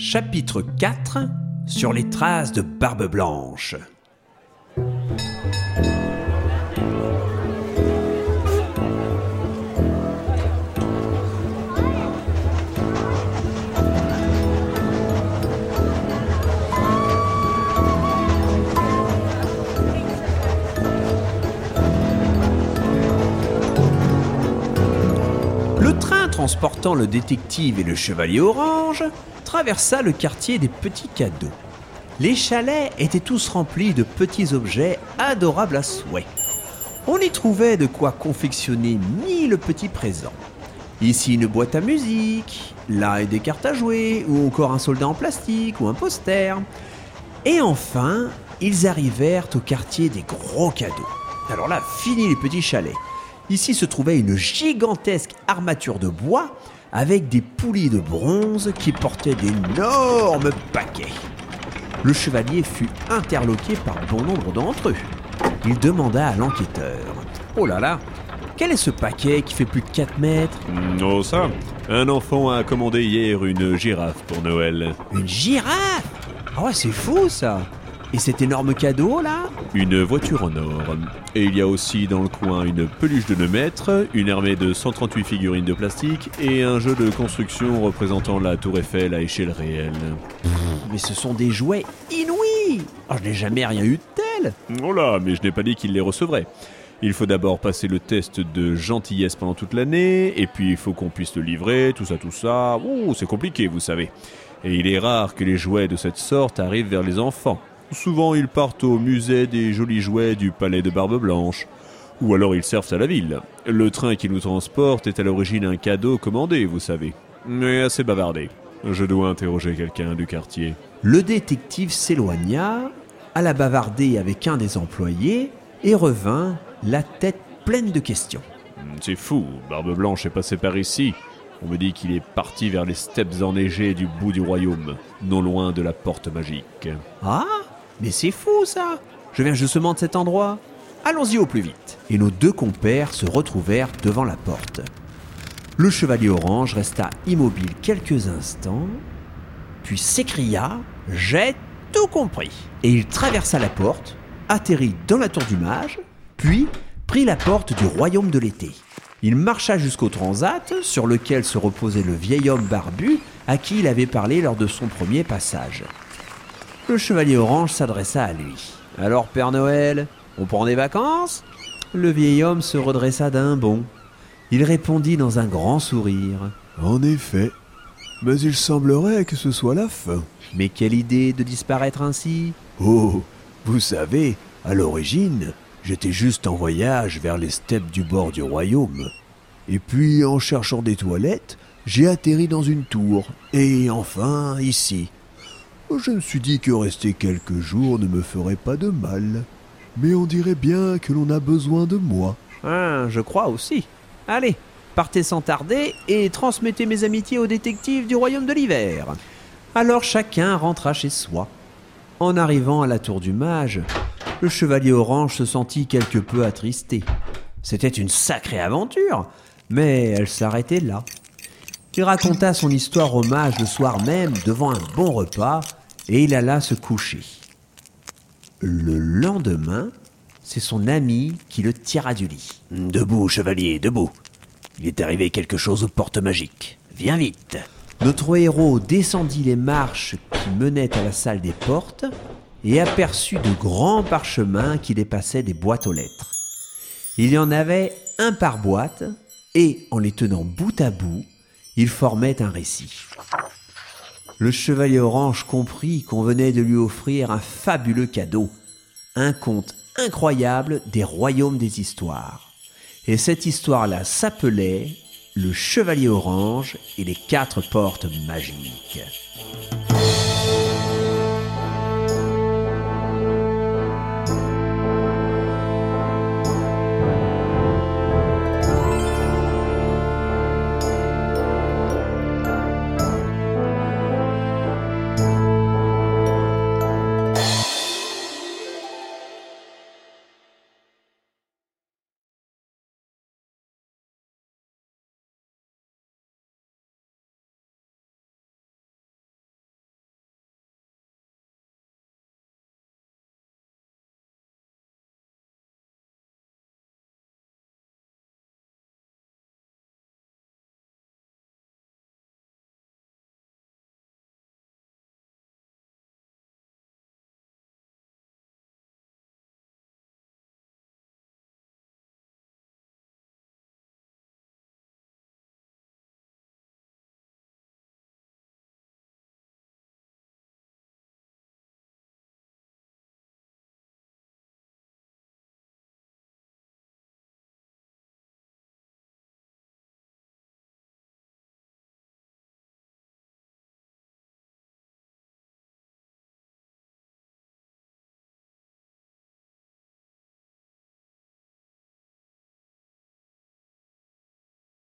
Chapitre 4 Sur les traces de Barbe Blanche. Le train transportant le détective et le chevalier orange traversa le quartier des petits cadeaux. Les chalets étaient tous remplis de petits objets adorables à souhait. On y trouvait de quoi confectionner mille petits présents. Ici une boîte à musique, là des cartes à jouer, ou encore un soldat en plastique ou un poster. Et enfin, ils arrivèrent au quartier des gros cadeaux. Alors là, fini les petits chalets. Ici se trouvait une gigantesque armature de bois avec des poulies de bronze qui portaient d'énormes paquets. Le chevalier fut interloqué par bon nombre d'entre eux. Il demanda à l'enquêteur Oh là là, quel est ce paquet qui fait plus de 4 mètres? Oh ça Un enfant a commandé hier une girafe pour Noël. Une girafe? Ah ouais, c'est fou ça Et cet énorme cadeau là Une voiture en or. Et il y a aussi dans le coin une peluche de 2 mètres, une armée de 138 figurines de plastique et un jeu de construction représentant la tour Eiffel à échelle réelle. Mais ce sont des jouets inouïs Ah, Je n'ai jamais rien eu de tel Oh là, mais je n'ai pas dit qu'il les recevrait. Il faut d'abord passer le test de gentillesse pendant toute l'année, et puis il faut qu'on puisse le livrer, tout ça, tout ça. Ouh, c'est compliqué, vous savez. Et il est rare que les jouets de cette sorte arrivent vers les enfants. Souvent, ils partent au musée des jolis jouets du palais de Barbe Blanche. Ou alors ils servent à la ville. Le train qui nous transporte est à l'origine un cadeau commandé, vous savez. Mais assez bavardé. Je dois interroger quelqu'un du quartier. Le détective s'éloigna, alla bavarder avec un des employés et revint, la tête pleine de questions. Hmm, C'est fou, Barbe Blanche est passé par ici. On me dit qu'il est parti vers les steppes enneigées du bout du royaume, non loin de la porte magique. Ah Mais c'est fou ça Je viens justement de cet endroit. Allons-y au plus vite. Et nos deux compères se retrouvèrent devant la porte. Le chevalier orange resta immobile quelques instants, puis s'écria J'ai tout compris. Et il traversa la porte, atterrit dans la tour du mage, puis prit la porte du royaume de l'été. Il marcha jusqu'au transat sur lequel se reposait le vieil homme barbu à qui il avait parlé lors de son premier passage. Le chevalier orange s'adressa à lui. Alors, Père Noël, on prend des vacances? Le vieil homme se redressa d'un bond. Il répondit dans un grand sourire. En effet. Mais il semblerait que ce soit la fin. Mais quelle idée de disparaître ainsi? Oh, vous savez, à l'origine, j'étais juste en voyage vers les steppes du bord du royaume. Et puis, en cherchant des toilettes, j'ai atterri dans une tour. Et enfin, ici. Je me suis dit que rester quelques jours ne me ferait pas de mal. Mais on dirait bien que l'on a besoin de moi. Ah, je crois aussi. Allez, partez sans tarder et transmettez mes amitiés au détective du royaume de l'hiver. Alors chacun rentra chez soi. En arrivant à la tour du mage, le chevalier orange se sentit quelque peu attristé. C'était une sacrée aventure, mais elle s'arrêtait là. Il raconta son histoire au mage le soir même devant un bon repas et il alla se coucher. Le lendemain, c'est son ami qui le tira du lit. Debout, chevalier, debout. Il est arrivé quelque chose aux portes magiques. Viens vite. Notre héros descendit les marches qui menaient à la salle des portes et aperçut de grands parchemins qui dépassaient des boîtes aux lettres. Il y en avait un par boîte et, en les tenant bout à bout, ils formaient un récit. Le chevalier orange comprit qu'on venait de lui offrir un fabuleux cadeau, un conte incroyable des royaumes des histoires. Et cette histoire-là s'appelait Le Chevalier Orange et les quatre portes magiques.